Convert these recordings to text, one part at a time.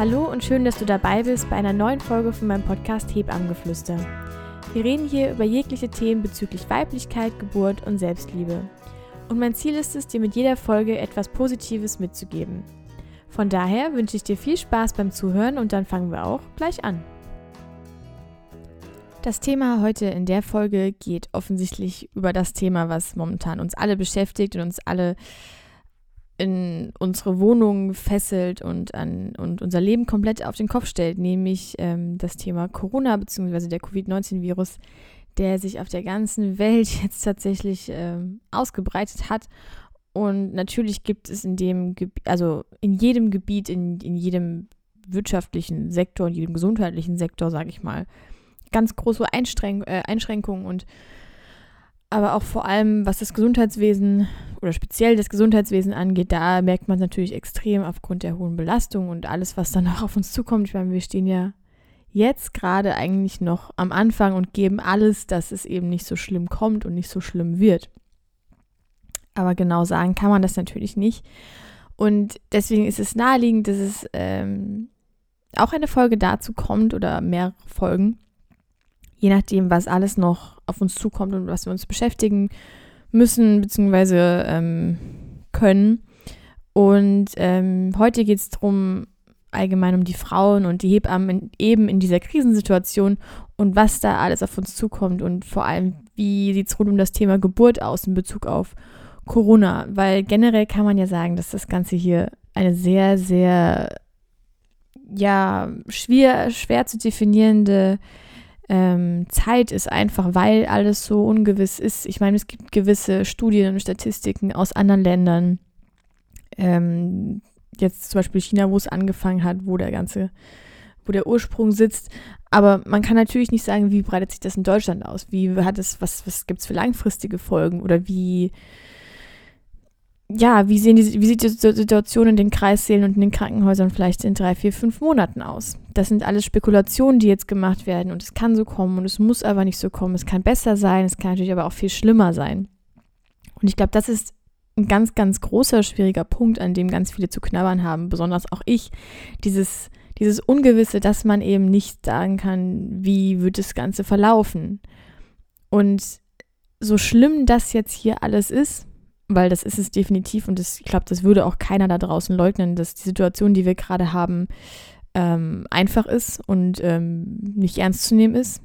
Hallo und schön, dass du dabei bist bei einer neuen Folge von meinem Podcast Hebammengeflüster. Wir reden hier über jegliche Themen bezüglich Weiblichkeit, Geburt und Selbstliebe. Und mein Ziel ist es, dir mit jeder Folge etwas Positives mitzugeben. Von daher wünsche ich dir viel Spaß beim Zuhören und dann fangen wir auch gleich an. Das Thema heute in der Folge geht offensichtlich über das Thema, was momentan uns alle beschäftigt und uns alle in unsere Wohnung fesselt und, an, und unser Leben komplett auf den Kopf stellt, nämlich ähm, das Thema Corona bzw. der Covid-19-Virus, der sich auf der ganzen Welt jetzt tatsächlich ähm, ausgebreitet hat. Und natürlich gibt es in dem, Gebiet, also in jedem Gebiet, in, in jedem wirtschaftlichen Sektor, in jedem gesundheitlichen Sektor, sage ich mal, ganz große Einschränk äh, Einschränkungen und aber auch vor allem, was das Gesundheitswesen oder speziell das Gesundheitswesen angeht, da merkt man es natürlich extrem aufgrund der hohen Belastung und alles, was dann auch auf uns zukommt. Ich meine, wir stehen ja jetzt gerade eigentlich noch am Anfang und geben alles, dass es eben nicht so schlimm kommt und nicht so schlimm wird. Aber genau sagen kann man das natürlich nicht. Und deswegen ist es naheliegend, dass es ähm, auch eine Folge dazu kommt oder mehrere Folgen, je nachdem, was alles noch auf uns zukommt und was wir uns beschäftigen müssen bzw. Ähm, können. Und ähm, heute geht es darum, allgemein um die Frauen und die Hebammen in, eben in dieser Krisensituation und was da alles auf uns zukommt und vor allem, wie sieht es rund um das Thema Geburt aus in Bezug auf Corona. Weil generell kann man ja sagen, dass das Ganze hier eine sehr, sehr, ja, schwer, schwer zu definierende ähm, Zeit ist, einfach weil alles so ungewiss ist. Ich meine, es gibt gewisse Studien und Statistiken aus anderen Ländern. Ähm, jetzt zum Beispiel China, wo es angefangen hat, wo der ganze, wo der Ursprung sitzt. Aber man kann natürlich nicht sagen, wie breitet sich das in Deutschland aus? Wie hat es, was, was gibt es für langfristige Folgen? Oder wie, ja, wie, sehen die, wie sieht die Situation in den Kreissälen und in den Krankenhäusern vielleicht in drei, vier, fünf Monaten aus? Das sind alles Spekulationen, die jetzt gemacht werden und es kann so kommen und es muss aber nicht so kommen. Es kann besser sein, es kann natürlich aber auch viel schlimmer sein. Und ich glaube, das ist ein ganz, ganz großer, schwieriger Punkt, an dem ganz viele zu knabbern haben, besonders auch ich. Dieses, dieses Ungewisse, dass man eben nicht sagen kann, wie wird das Ganze verlaufen. Und so schlimm das jetzt hier alles ist, weil das ist es definitiv und das, ich glaube, das würde auch keiner da draußen leugnen, dass die Situation, die wir gerade haben, ähm, einfach ist und ähm, nicht ernst zu nehmen ist.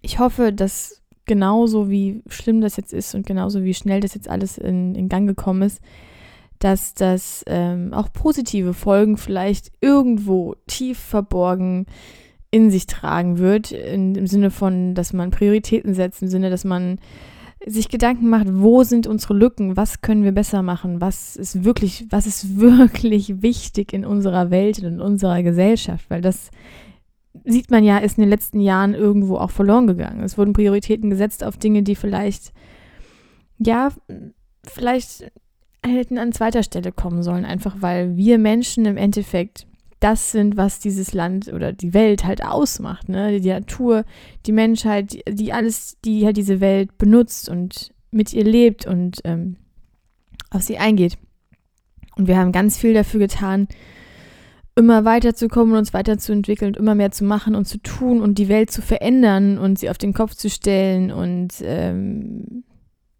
Ich hoffe, dass genauso wie schlimm das jetzt ist und genauso wie schnell das jetzt alles in, in Gang gekommen ist, dass das ähm, auch positive Folgen vielleicht irgendwo tief verborgen in sich tragen wird, in, im Sinne von, dass man Prioritäten setzt, im Sinne, dass man sich Gedanken macht, wo sind unsere Lücken, was können wir besser machen, was ist wirklich, was ist wirklich wichtig in unserer Welt und in unserer Gesellschaft, weil das sieht man ja, ist in den letzten Jahren irgendwo auch verloren gegangen. Es wurden Prioritäten gesetzt auf Dinge, die vielleicht, ja, vielleicht hätten an zweiter Stelle kommen sollen, einfach weil wir Menschen im Endeffekt das sind, was dieses Land oder die Welt halt ausmacht. Ne? Die Natur, die Menschheit, die, die alles, die halt diese Welt benutzt und mit ihr lebt und ähm, auf sie eingeht. Und wir haben ganz viel dafür getan, immer weiterzukommen, uns weiterzuentwickeln, immer mehr zu machen und zu tun und die Welt zu verändern und sie auf den Kopf zu stellen und ähm,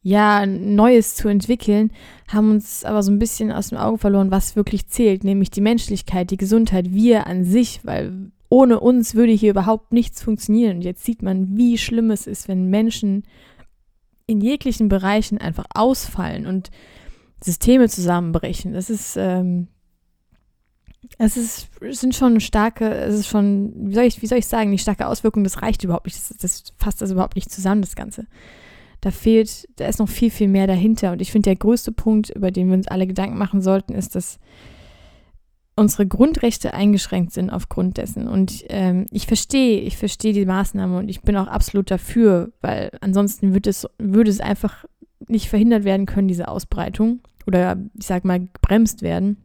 ja, Neues zu entwickeln, haben uns aber so ein bisschen aus dem Auge verloren, was wirklich zählt, nämlich die Menschlichkeit, die Gesundheit, wir an sich, weil ohne uns würde hier überhaupt nichts funktionieren. Und jetzt sieht man, wie schlimm es ist, wenn Menschen in jeglichen Bereichen einfach ausfallen und Systeme zusammenbrechen. Das ist, ähm, es ist, es sind schon starke, es ist schon, wie soll ich, wie soll ich sagen, die starke Auswirkung, das reicht überhaupt nicht, das, das fasst das überhaupt nicht zusammen, das Ganze da fehlt, da ist noch viel, viel mehr dahinter. Und ich finde, der größte Punkt, über den wir uns alle Gedanken machen sollten, ist, dass unsere Grundrechte eingeschränkt sind aufgrund dessen. Und ähm, ich verstehe, ich verstehe die Maßnahme und ich bin auch absolut dafür, weil ansonsten würde es, würde es einfach nicht verhindert werden können, diese Ausbreitung. Oder ich sag mal, gebremst werden.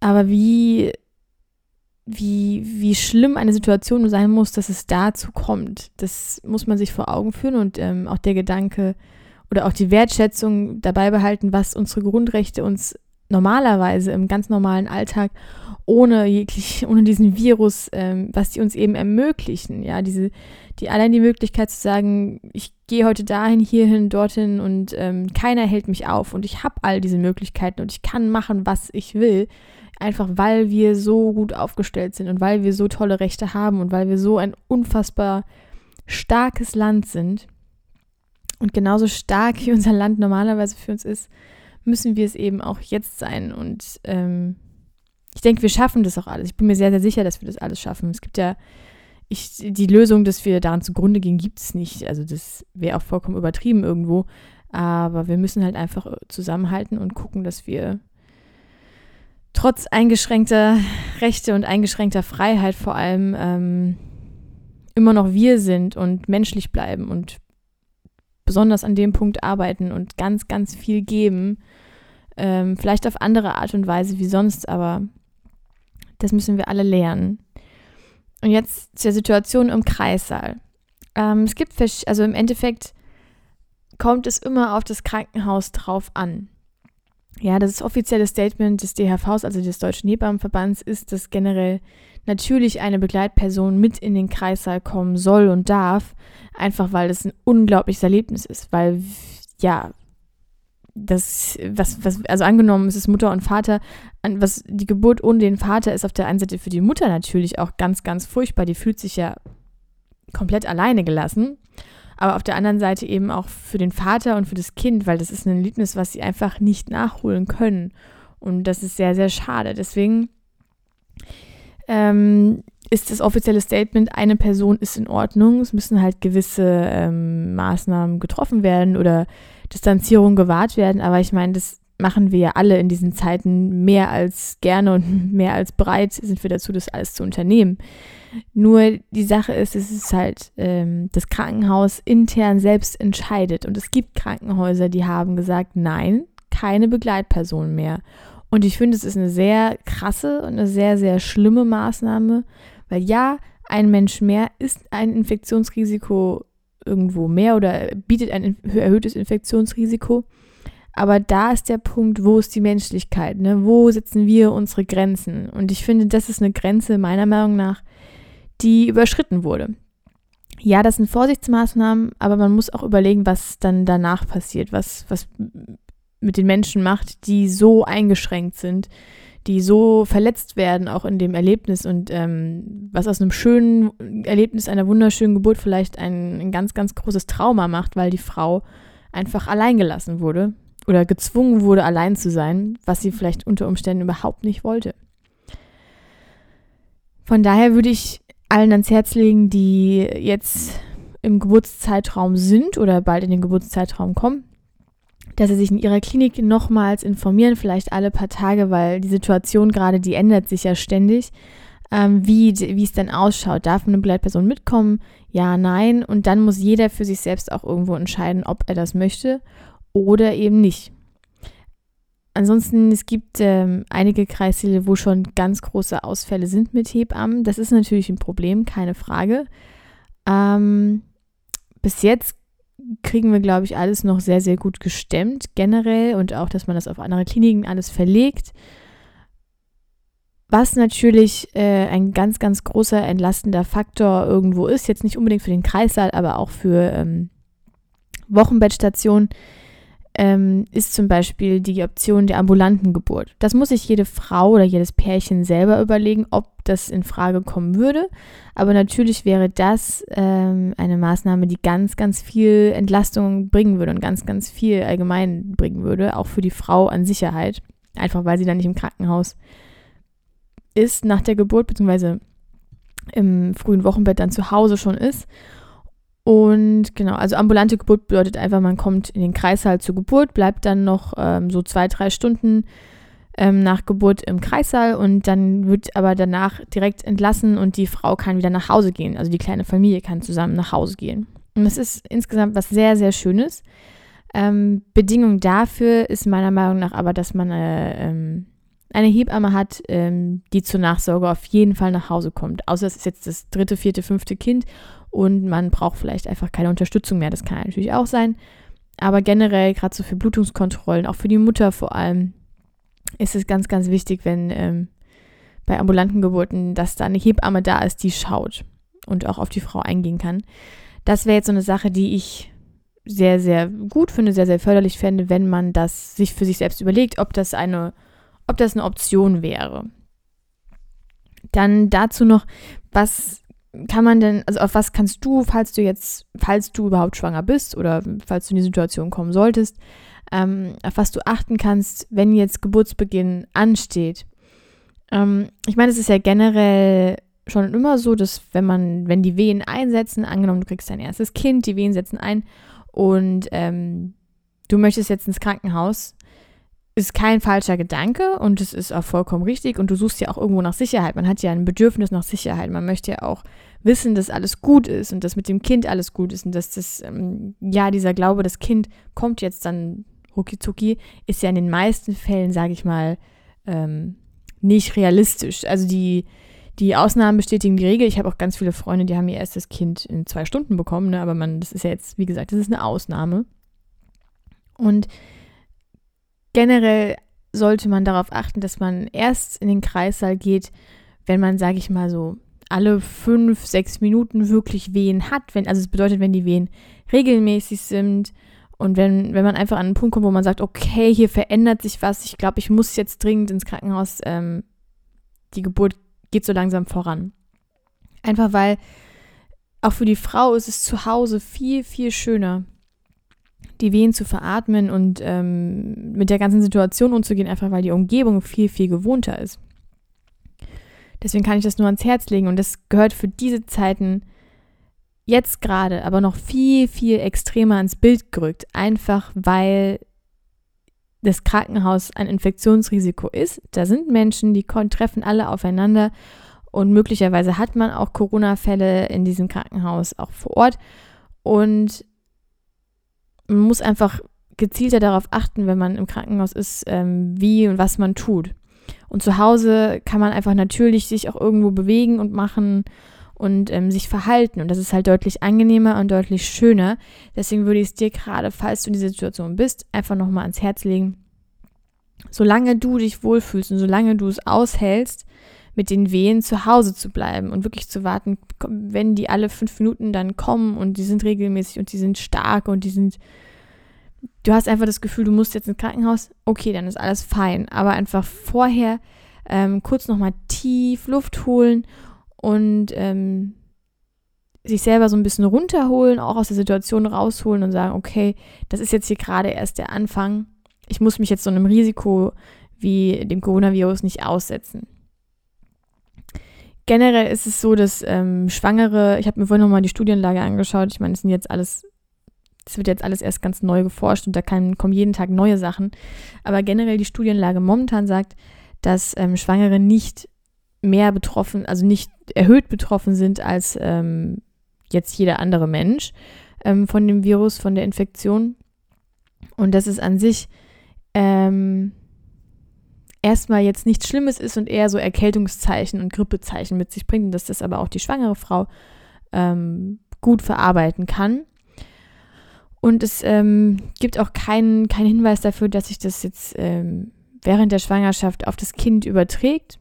Aber wie wie, wie schlimm eine Situation sein muss, dass es dazu kommt. Das muss man sich vor Augen führen und ähm, auch der Gedanke oder auch die Wertschätzung dabei behalten, was unsere Grundrechte uns normalerweise im ganz normalen Alltag ohne jeglich, ohne diesen Virus, ähm, was die uns eben ermöglichen. Ja, diese, die allein die Möglichkeit zu sagen, ich gehe heute dahin, hierhin, dorthin und ähm, keiner hält mich auf und ich habe all diese Möglichkeiten und ich kann machen, was ich will. Einfach weil wir so gut aufgestellt sind und weil wir so tolle Rechte haben und weil wir so ein unfassbar starkes Land sind. Und genauso stark wie unser Land normalerweise für uns ist, müssen wir es eben auch jetzt sein. Und ähm, ich denke, wir schaffen das auch alles. Ich bin mir sehr, sehr sicher, dass wir das alles schaffen. Es gibt ja, ich, die Lösung, dass wir daran zugrunde gehen, gibt es nicht. Also das wäre auch vollkommen übertrieben irgendwo. Aber wir müssen halt einfach zusammenhalten und gucken, dass wir trotz eingeschränkter Rechte und eingeschränkter Freiheit vor allem ähm, immer noch wir sind und menschlich bleiben und besonders an dem Punkt arbeiten und ganz, ganz viel geben. Ähm, vielleicht auf andere Art und Weise wie sonst, aber das müssen wir alle lernen. Und jetzt zur Situation im Kreissaal. Ähm, es gibt, also im Endeffekt kommt es immer auf das Krankenhaus drauf an. Ja, das offizielle Statement des DHVs, also des Deutschen Hebammenverbands, ist, dass generell natürlich eine Begleitperson mit in den Kreissaal kommen soll und darf, einfach weil es ein unglaubliches Erlebnis ist, weil ja, das, was, was, also angenommen, es ist Mutter und Vater, was die Geburt ohne den Vater ist auf der einen Seite für die Mutter natürlich auch ganz, ganz furchtbar. Die fühlt sich ja komplett alleine gelassen. Aber auf der anderen Seite eben auch für den Vater und für das Kind, weil das ist ein Erlebnis, was sie einfach nicht nachholen können. Und das ist sehr, sehr schade. Deswegen ähm, ist das offizielle Statement, eine Person ist in Ordnung. Es müssen halt gewisse ähm, Maßnahmen getroffen werden oder Distanzierung gewahrt werden. Aber ich meine, das machen wir ja alle in diesen Zeiten mehr als gerne und mehr als bereit sind wir dazu, das alles zu unternehmen. Nur die Sache ist, es ist halt ähm, das Krankenhaus intern selbst entscheidet. Und es gibt Krankenhäuser, die haben gesagt, nein, keine Begleitperson mehr. Und ich finde, es ist eine sehr krasse und eine sehr, sehr schlimme Maßnahme, weil ja, ein Mensch mehr ist ein Infektionsrisiko irgendwo mehr oder bietet ein erhöhtes Infektionsrisiko. Aber da ist der Punkt, wo ist die Menschlichkeit? Ne? Wo setzen wir unsere Grenzen? Und ich finde, das ist eine Grenze meiner Meinung nach, die überschritten wurde. Ja, das sind Vorsichtsmaßnahmen, aber man muss auch überlegen, was dann danach passiert, was, was mit den Menschen macht, die so eingeschränkt sind, die so verletzt werden, auch in dem Erlebnis und ähm, was aus einem schönen Erlebnis einer wunderschönen Geburt vielleicht ein, ein ganz, ganz großes Trauma macht, weil die Frau einfach allein gelassen wurde oder gezwungen wurde, allein zu sein, was sie vielleicht unter Umständen überhaupt nicht wollte. Von daher würde ich allen ans Herz legen, die jetzt im Geburtszeitraum sind oder bald in den Geburtszeitraum kommen, dass sie sich in ihrer Klinik nochmals informieren, vielleicht alle paar Tage, weil die Situation gerade, die ändert sich ja ständig, ähm, wie, wie es denn ausschaut. Darf eine Begleitperson mitkommen? Ja, nein. Und dann muss jeder für sich selbst auch irgendwo entscheiden, ob er das möchte oder eben nicht. Ansonsten, es gibt ähm, einige Kreissäle, wo schon ganz große Ausfälle sind mit Hebammen. Das ist natürlich ein Problem, keine Frage. Ähm, bis jetzt kriegen wir, glaube ich, alles noch sehr, sehr gut gestemmt, generell und auch, dass man das auf andere Kliniken alles verlegt. Was natürlich äh, ein ganz, ganz großer entlastender Faktor irgendwo ist, jetzt nicht unbedingt für den Kreissaal, aber auch für ähm, Wochenbettstationen, ähm, ist zum Beispiel die Option der ambulanten Geburt. Das muss sich jede Frau oder jedes Pärchen selber überlegen, ob das in Frage kommen würde. Aber natürlich wäre das ähm, eine Maßnahme, die ganz, ganz viel Entlastung bringen würde und ganz, ganz viel allgemein bringen würde, auch für die Frau an Sicherheit. Einfach weil sie dann nicht im Krankenhaus ist nach der Geburt, beziehungsweise im frühen Wochenbett dann zu Hause schon ist und genau, also ambulante Geburt bedeutet einfach, man kommt in den Kreissaal zur Geburt, bleibt dann noch ähm, so zwei, drei Stunden ähm, nach Geburt im Kreissaal und dann wird aber danach direkt entlassen und die Frau kann wieder nach Hause gehen. Also die kleine Familie kann zusammen nach Hause gehen. Und das ist insgesamt was sehr, sehr Schönes. Ähm, Bedingung dafür ist meiner Meinung nach aber, dass man äh, ähm, eine Hebamme hat, ähm, die zur Nachsorge auf jeden Fall nach Hause kommt. Außer es ist jetzt das dritte, vierte, fünfte Kind und man braucht vielleicht einfach keine Unterstützung mehr. Das kann natürlich auch sein. Aber generell, gerade so für Blutungskontrollen, auch für die Mutter vor allem, ist es ganz, ganz wichtig, wenn ähm, bei ambulanten Geburten, dass da eine Hebamme da ist, die schaut und auch auf die Frau eingehen kann. Das wäre jetzt so eine Sache, die ich sehr, sehr gut finde, sehr, sehr förderlich fände, wenn man das sich für sich selbst überlegt, ob das eine, ob das eine Option wäre. Dann dazu noch, was kann man denn, also auf was kannst du, falls du jetzt, falls du überhaupt schwanger bist oder falls du in die Situation kommen solltest, ähm, auf was du achten kannst, wenn jetzt Geburtsbeginn ansteht. Ähm, ich meine, es ist ja generell schon immer so, dass wenn man, wenn die Wehen einsetzen, angenommen, du kriegst dein erstes Kind, die Wehen setzen ein und ähm, du möchtest jetzt ins Krankenhaus, ist kein falscher Gedanke und es ist auch vollkommen richtig und du suchst ja auch irgendwo nach Sicherheit. Man hat ja ein Bedürfnis nach Sicherheit. Man möchte ja auch wissen, dass alles gut ist und dass mit dem Kind alles gut ist und dass das, ähm, ja, dieser Glaube, das Kind kommt jetzt dann rucki ist ja in den meisten Fällen, sage ich mal, ähm, nicht realistisch. Also die, die Ausnahmen bestätigen die Regel. Ich habe auch ganz viele Freunde, die haben ihr erstes Kind in zwei Stunden bekommen, ne? aber man, das ist ja jetzt, wie gesagt, das ist eine Ausnahme. Und generell sollte man darauf achten, dass man erst in den Kreissaal geht, wenn man, sage ich mal so, alle fünf, sechs Minuten wirklich Wehen hat. Wenn, also es bedeutet, wenn die Wehen regelmäßig sind und wenn, wenn man einfach an einen Punkt kommt, wo man sagt, okay, hier verändert sich was, ich glaube, ich muss jetzt dringend ins Krankenhaus, ähm, die Geburt geht so langsam voran. Einfach weil auch für die Frau ist es zu Hause viel, viel schöner, die Wehen zu veratmen und ähm, mit der ganzen Situation umzugehen, einfach weil die Umgebung viel, viel gewohnter ist. Deswegen kann ich das nur ans Herz legen und das gehört für diese Zeiten jetzt gerade aber noch viel, viel extremer ins Bild gerückt, einfach weil das Krankenhaus ein Infektionsrisiko ist. Da sind Menschen, die treffen alle aufeinander und möglicherweise hat man auch Corona-Fälle in diesem Krankenhaus auch vor Ort und man muss einfach gezielter darauf achten, wenn man im Krankenhaus ist, ähm, wie und was man tut. Und zu Hause kann man einfach natürlich sich auch irgendwo bewegen und machen und ähm, sich verhalten. Und das ist halt deutlich angenehmer und deutlich schöner. Deswegen würde ich es dir gerade, falls du in dieser Situation bist, einfach nochmal ans Herz legen. Solange du dich wohlfühlst und solange du es aushältst, mit den Wehen zu Hause zu bleiben und wirklich zu warten, wenn die alle fünf Minuten dann kommen und die sind regelmäßig und die sind stark und die sind. Du hast einfach das Gefühl, du musst jetzt ins Krankenhaus. Okay, dann ist alles fein. Aber einfach vorher ähm, kurz nochmal tief Luft holen und ähm, sich selber so ein bisschen runterholen, auch aus der Situation rausholen und sagen, okay, das ist jetzt hier gerade erst der Anfang. Ich muss mich jetzt so einem Risiko wie dem Coronavirus nicht aussetzen. Generell ist es so, dass ähm, Schwangere, ich habe mir vorhin nochmal die Studienlage angeschaut, ich meine, es sind jetzt alles, es wird jetzt alles erst ganz neu geforscht und da kann, kommen jeden Tag neue Sachen. Aber generell die Studienlage momentan sagt, dass ähm, Schwangere nicht mehr betroffen, also nicht erhöht betroffen sind als ähm, jetzt jeder andere Mensch ähm, von dem Virus, von der Infektion. Und dass es an sich ähm, erstmal jetzt nichts Schlimmes ist und eher so Erkältungszeichen und Grippezeichen mit sich bringt dass das aber auch die schwangere Frau ähm, gut verarbeiten kann. Und es ähm, gibt auch keinen kein Hinweis dafür, dass sich das jetzt ähm, während der Schwangerschaft auf das Kind überträgt.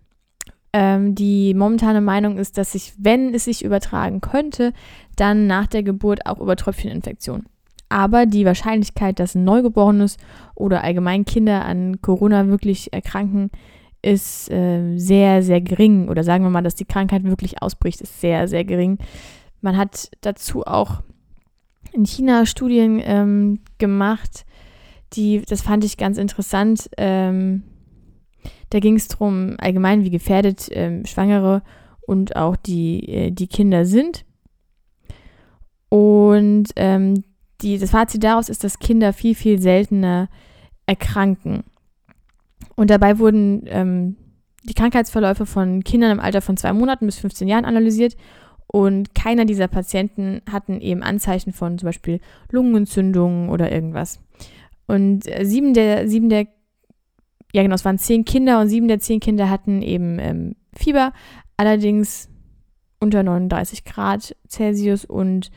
Ähm, die momentane Meinung ist, dass sich, wenn es sich übertragen könnte, dann nach der Geburt auch über Tröpfcheninfektion. Aber die Wahrscheinlichkeit, dass ein Neugeborenes oder allgemein Kinder an Corona wirklich erkranken, ist äh, sehr, sehr gering. Oder sagen wir mal, dass die Krankheit wirklich ausbricht, ist sehr, sehr gering. Man hat dazu auch in China Studien ähm, gemacht, die, das fand ich ganz interessant. Ähm, da ging es darum, allgemein, wie gefährdet ähm, Schwangere und auch die, äh, die Kinder sind. Und ähm, die, das Fazit daraus ist, dass Kinder viel, viel seltener erkranken. Und dabei wurden ähm, die Krankheitsverläufe von Kindern im Alter von zwei Monaten bis 15 Jahren analysiert. Und keiner dieser Patienten hatten eben Anzeichen von zum Beispiel Lungenentzündungen oder irgendwas. Und äh, sieben der, sieben der ja genau, es waren zehn Kinder und sieben der zehn Kinder hatten eben ähm, Fieber, allerdings unter 39 Grad Celsius und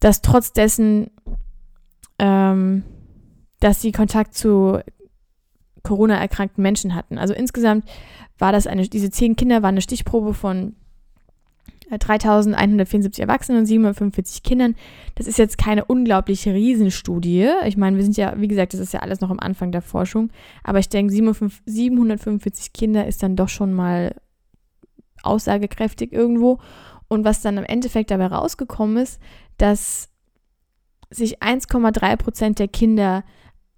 das trotz dessen, ähm, dass sie Kontakt zu Corona erkrankten Menschen hatten. Also insgesamt war das eine, diese zehn Kinder waren eine Stichprobe von 3174 Erwachsenen und 745 Kindern. Das ist jetzt keine unglaubliche Riesenstudie. Ich meine, wir sind ja, wie gesagt, das ist ja alles noch am Anfang der Forschung. Aber ich denke, 745 Kinder ist dann doch schon mal aussagekräftig irgendwo. Und was dann im Endeffekt dabei rausgekommen ist, dass sich 1,3 Prozent der Kinder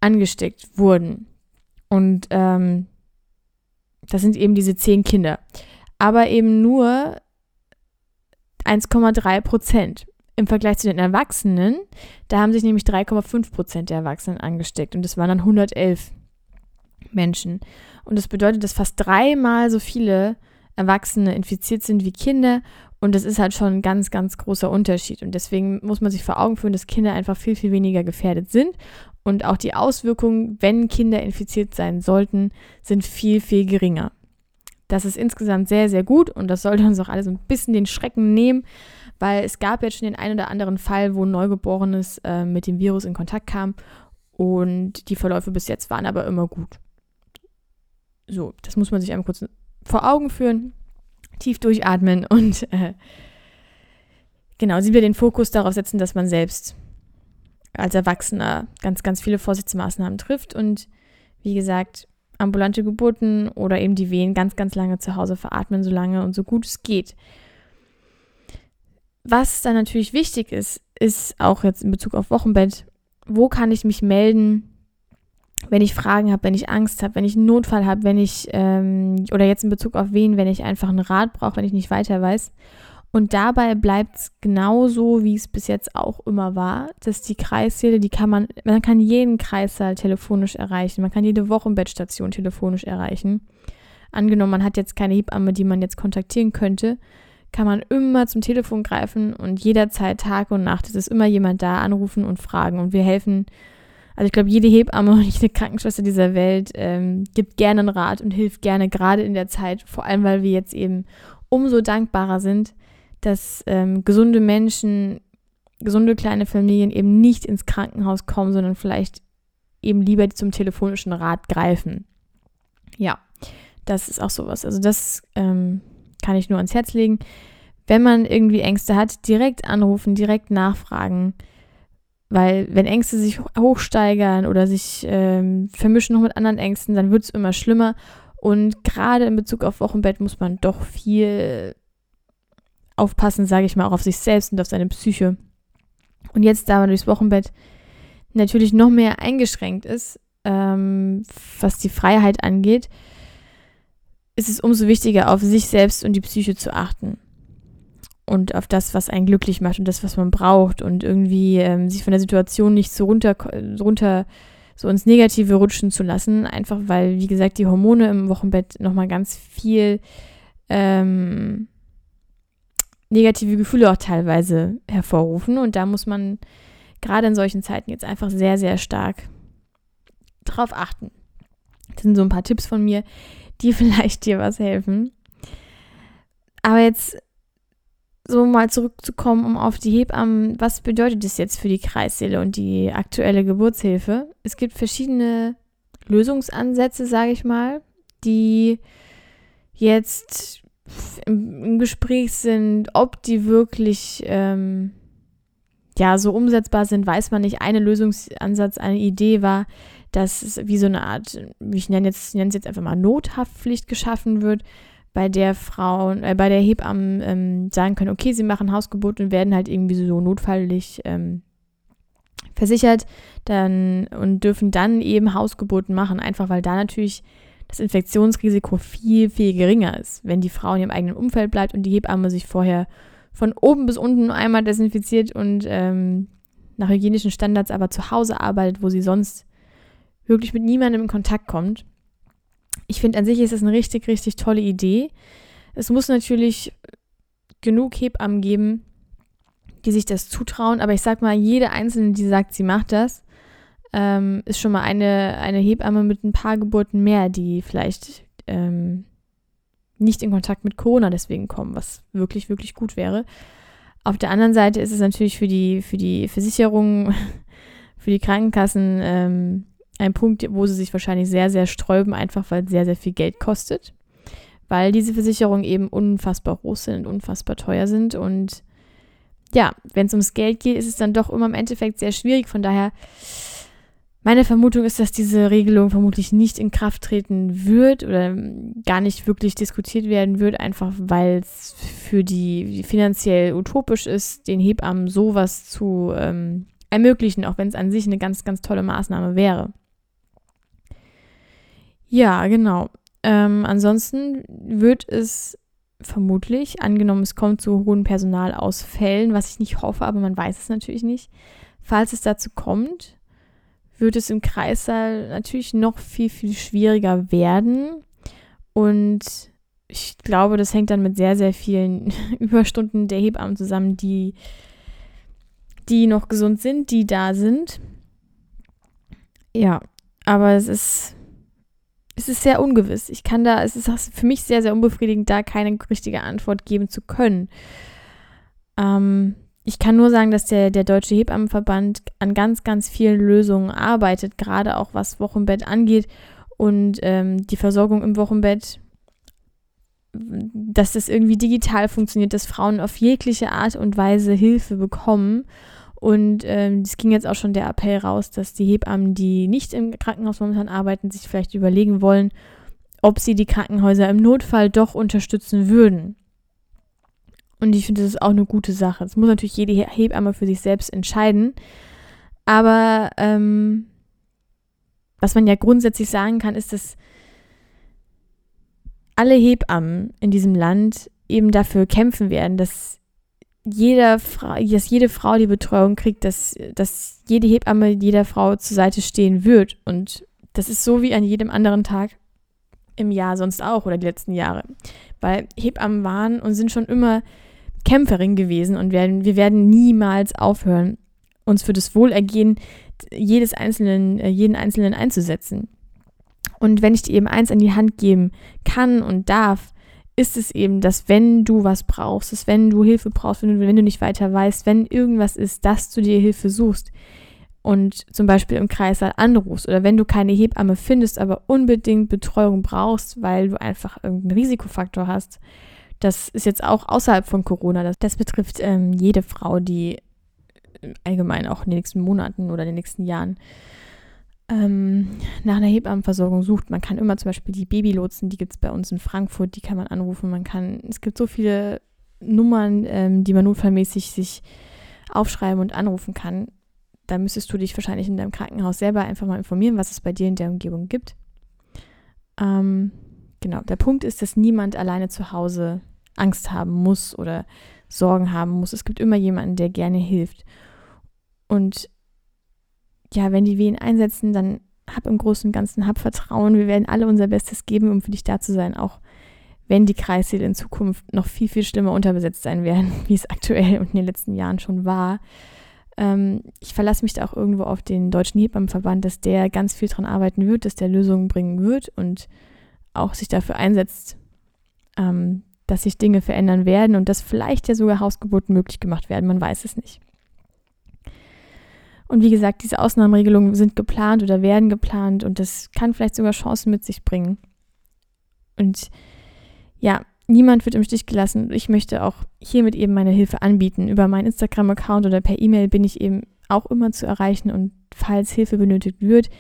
angesteckt wurden. Und ähm, das sind eben diese zehn Kinder. Aber eben nur 1,3 Prozent. Im Vergleich zu den Erwachsenen, da haben sich nämlich 3,5 Prozent der Erwachsenen angesteckt und das waren dann 111 Menschen. Und das bedeutet, dass fast dreimal so viele Erwachsene infiziert sind wie Kinder und das ist halt schon ein ganz, ganz großer Unterschied. Und deswegen muss man sich vor Augen führen, dass Kinder einfach viel, viel weniger gefährdet sind. Und auch die Auswirkungen, wenn Kinder infiziert sein sollten, sind viel, viel geringer. Das ist insgesamt sehr, sehr gut und das sollte uns auch alles ein bisschen den Schrecken nehmen, weil es gab jetzt schon den einen oder anderen Fall, wo ein Neugeborenes äh, mit dem Virus in Kontakt kam und die Verläufe bis jetzt waren aber immer gut. So, das muss man sich einmal kurz vor Augen führen, tief durchatmen und äh, genau, sie wieder den Fokus darauf setzen, dass man selbst als Erwachsener ganz, ganz viele Vorsichtsmaßnahmen trifft und wie gesagt, ambulante Geburten oder eben die Wehen ganz, ganz lange zu Hause veratmen, so lange und so gut es geht. Was dann natürlich wichtig ist, ist auch jetzt in Bezug auf Wochenbett, wo kann ich mich melden, wenn ich Fragen habe, wenn ich Angst habe, wenn ich einen Notfall habe, wenn ich, ähm, oder jetzt in Bezug auf wen, wenn ich einfach einen Rat brauche, wenn ich nicht weiter weiß. Und dabei bleibt es genauso, wie es bis jetzt auch immer war, dass die Kreissäle, die kann man, man kann jeden Kreissaal telefonisch erreichen, man kann jede Wochenbettstation telefonisch erreichen. Angenommen, man hat jetzt keine Hebamme, die man jetzt kontaktieren könnte, kann man immer zum Telefon greifen und jederzeit Tag und Nacht, es ist immer jemand da, anrufen und fragen. Und wir helfen, also ich glaube, jede Hebamme und jede Krankenschwester dieser Welt ähm, gibt gerne einen Rat und hilft gerne, gerade in der Zeit, vor allem weil wir jetzt eben umso dankbarer sind, dass ähm, gesunde Menschen, gesunde kleine Familien eben nicht ins Krankenhaus kommen, sondern vielleicht eben lieber zum telefonischen Rat greifen. Ja, das ist auch sowas. Also das ähm, kann ich nur ans Herz legen. Wenn man irgendwie Ängste hat, direkt anrufen, direkt nachfragen. Weil wenn Ängste sich hochsteigern oder sich ähm, vermischen noch mit anderen Ängsten, dann wird es immer schlimmer. Und gerade in Bezug auf Wochenbett muss man doch viel aufpassen, sage ich mal, auch auf sich selbst und auf seine Psyche. Und jetzt, da man durchs Wochenbett natürlich noch mehr eingeschränkt ist, ähm, was die Freiheit angeht, ist es umso wichtiger, auf sich selbst und die Psyche zu achten. Und auf das, was einen glücklich macht und das, was man braucht. Und irgendwie ähm, sich von der Situation nicht so runter, runter so ins Negative rutschen zu lassen. Einfach weil, wie gesagt, die Hormone im Wochenbett nochmal ganz viel ähm, negative Gefühle auch teilweise hervorrufen. Und da muss man gerade in solchen Zeiten jetzt einfach sehr, sehr stark drauf achten. Das sind so ein paar Tipps von mir, die vielleicht dir was helfen. Aber jetzt so mal zurückzukommen, um auf die Hebammen, was bedeutet das jetzt für die Kreissäle und die aktuelle Geburtshilfe? Es gibt verschiedene Lösungsansätze, sage ich mal, die jetzt im, im Gespräch sind, ob die wirklich ähm, ja so umsetzbar sind, weiß man nicht. Eine Lösungsansatz, eine Idee war, dass es wie so eine Art, ich nenne jetzt, nenne es jetzt einfach mal Nothaftpflicht geschaffen wird, bei der Frauen, äh, bei der Hebammen ähm, sagen können, okay, sie machen Hausgeburt und werden halt irgendwie so notfallig ähm, versichert dann und dürfen dann eben Hausgeburten machen, einfach weil da natürlich das Infektionsrisiko viel, viel geringer ist, wenn die Frau in ihrem eigenen Umfeld bleibt und die Hebamme sich vorher von oben bis unten einmal desinfiziert und ähm, nach hygienischen Standards aber zu Hause arbeitet, wo sie sonst wirklich mit niemandem in Kontakt kommt. Ich finde an sich ist das eine richtig, richtig tolle Idee. Es muss natürlich genug Hebammen geben, die sich das zutrauen, aber ich sag mal, jede Einzelne, die sagt, sie macht das, ähm, ist schon mal eine, eine Hebamme mit ein paar Geburten mehr, die vielleicht ähm, nicht in Kontakt mit Corona deswegen kommen, was wirklich, wirklich gut wäre. Auf der anderen Seite ist es natürlich für die, für die Versicherungen, für die Krankenkassen ähm, ein Punkt, wo sie sich wahrscheinlich sehr, sehr sträuben, einfach weil es sehr, sehr viel Geld kostet. Weil diese Versicherungen eben unfassbar groß sind und unfassbar teuer sind. Und ja, wenn es ums Geld geht, ist es dann doch immer im Endeffekt sehr schwierig. Von daher, meine Vermutung ist, dass diese Regelung vermutlich nicht in Kraft treten wird oder gar nicht wirklich diskutiert werden wird, einfach weil es für die finanziell utopisch ist, den Hebammen sowas zu ähm, ermöglichen, auch wenn es an sich eine ganz, ganz tolle Maßnahme wäre. Ja, genau. Ähm, ansonsten wird es vermutlich, angenommen es kommt zu hohen Personalausfällen, was ich nicht hoffe, aber man weiß es natürlich nicht. Falls es dazu kommt, wird es im Kreissaal natürlich noch viel, viel schwieriger werden. Und ich glaube, das hängt dann mit sehr, sehr vielen Überstunden der Hebammen zusammen, die, die noch gesund sind, die da sind. Ja, aber es ist es ist sehr ungewiss. Ich kann da, es ist für mich sehr, sehr unbefriedigend, da keine richtige Antwort geben zu können. Ähm, ich kann nur sagen, dass der, der Deutsche Hebammenverband an ganz, ganz vielen Lösungen arbeitet, gerade auch was Wochenbett angeht und ähm, die Versorgung im Wochenbett, dass das irgendwie digital funktioniert, dass Frauen auf jegliche Art und Weise Hilfe bekommen und ähm, es ging jetzt auch schon der Appell raus, dass die Hebammen, die nicht im Krankenhaus momentan arbeiten, sich vielleicht überlegen wollen, ob sie die Krankenhäuser im Notfall doch unterstützen würden. Und ich finde, das ist auch eine gute Sache. Das muss natürlich jede Hebamme für sich selbst entscheiden. Aber ähm, was man ja grundsätzlich sagen kann, ist, dass alle Hebammen in diesem Land eben dafür kämpfen werden, dass jeder Frau, dass jede Frau die Betreuung kriegt, dass, dass jede Hebamme jeder Frau zur Seite stehen wird. Und das ist so wie an jedem anderen Tag im Jahr sonst auch oder die letzten Jahre. Weil Hebammen waren und sind schon immer Kämpferin gewesen und werden, wir werden niemals aufhören, uns für das Wohlergehen jedes einzelnen, äh, jeden Einzelnen einzusetzen. Und wenn ich dir eben eins an die Hand geben kann und darf, ist es eben, dass wenn du was brauchst, dass wenn du Hilfe brauchst, wenn du, wenn du nicht weiter weißt, wenn irgendwas ist, dass du dir Hilfe suchst und zum Beispiel im Kreißsaal anrufst oder wenn du keine Hebamme findest, aber unbedingt Betreuung brauchst, weil du einfach irgendeinen Risikofaktor hast. Das ist jetzt auch außerhalb von Corona. Das, das betrifft ähm, jede Frau, die allgemein auch in den nächsten Monaten oder den nächsten Jahren ähm, nach einer Hebammenversorgung sucht. Man kann immer zum Beispiel die Babylotsen, die gibt es bei uns in Frankfurt, die kann man anrufen. Man kann, es gibt so viele Nummern, ähm, die man notfallmäßig sich aufschreiben und anrufen kann. Da müsstest du dich wahrscheinlich in deinem Krankenhaus selber einfach mal informieren, was es bei dir in der Umgebung gibt. Ähm, genau, der Punkt ist, dass niemand alleine zu Hause Angst haben muss oder Sorgen haben muss. Es gibt immer jemanden, der gerne hilft. Und ja, wenn die Wehen einsetzen, dann hab im Großen und Ganzen, hab Vertrauen. Wir werden alle unser Bestes geben, um für dich da zu sein, auch wenn die Kreissäle in Zukunft noch viel, viel schlimmer unterbesetzt sein werden, wie es aktuell und in den letzten Jahren schon war. Ähm, ich verlasse mich da auch irgendwo auf den Deutschen Hebammenverband, dass der ganz viel daran arbeiten wird, dass der Lösungen bringen wird und auch sich dafür einsetzt, ähm, dass sich Dinge verändern werden und dass vielleicht ja sogar Hausgeburten möglich gemacht werden. Man weiß es nicht. Und wie gesagt, diese Ausnahmeregelungen sind geplant oder werden geplant und das kann vielleicht sogar Chancen mit sich bringen. Und ja, niemand wird im Stich gelassen. Ich möchte auch hiermit eben meine Hilfe anbieten. Über meinen Instagram-Account oder per E-Mail bin ich eben auch immer zu erreichen und falls Hilfe benötigt wird,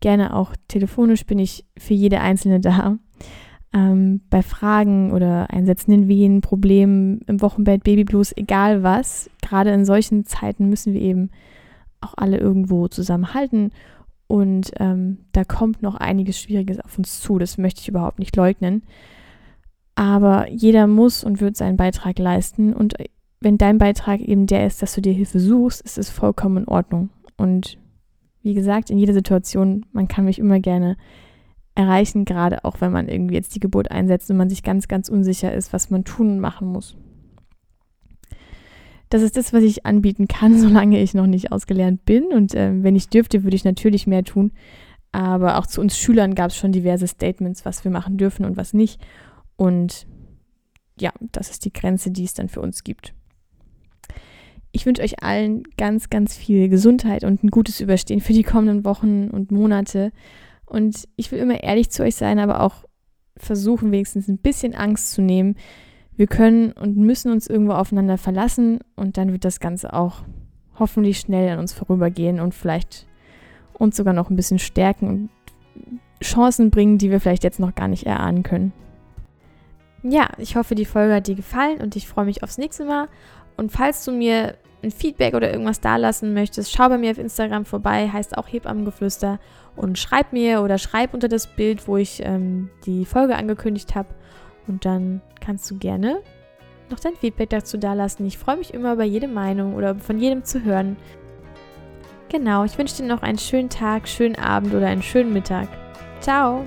gerne auch telefonisch bin ich für jede Einzelne da. Ähm, bei Fragen oder einsetzenden Wehen, Problemen im Wochenbett, Babyblues, egal was, gerade in solchen Zeiten müssen wir eben auch alle irgendwo zusammenhalten. Und ähm, da kommt noch einiges Schwieriges auf uns zu. Das möchte ich überhaupt nicht leugnen. Aber jeder muss und wird seinen Beitrag leisten. Und wenn dein Beitrag eben der ist, dass du dir Hilfe suchst, ist es vollkommen in Ordnung. Und wie gesagt, in jeder Situation, man kann mich immer gerne erreichen, gerade auch wenn man irgendwie jetzt die Geburt einsetzt und man sich ganz, ganz unsicher ist, was man tun und machen muss das ist das, was ich anbieten kann, solange ich noch nicht ausgelernt bin. Und äh, wenn ich dürfte, würde ich natürlich mehr tun. Aber auch zu uns Schülern gab es schon diverse Statements, was wir machen dürfen und was nicht. Und ja, das ist die Grenze, die es dann für uns gibt. Ich wünsche euch allen ganz, ganz viel Gesundheit und ein gutes Überstehen für die kommenden Wochen und Monate. Und ich will immer ehrlich zu euch sein, aber auch versuchen, wenigstens ein bisschen Angst zu nehmen. Wir können und müssen uns irgendwo aufeinander verlassen und dann wird das Ganze auch hoffentlich schnell an uns vorübergehen und vielleicht uns sogar noch ein bisschen stärken und Chancen bringen, die wir vielleicht jetzt noch gar nicht erahnen können. Ja, ich hoffe, die Folge hat dir gefallen und ich freue mich aufs nächste Mal. Und falls du mir ein Feedback oder irgendwas dalassen möchtest, schau bei mir auf Instagram vorbei, heißt auch Hebammengeflüster und schreib mir oder schreib unter das Bild, wo ich ähm, die Folge angekündigt habe. Und dann kannst du gerne noch dein Feedback dazu dalassen. Ich freue mich immer über jede Meinung oder von jedem zu hören. Genau, ich wünsche dir noch einen schönen Tag, schönen Abend oder einen schönen Mittag. Ciao!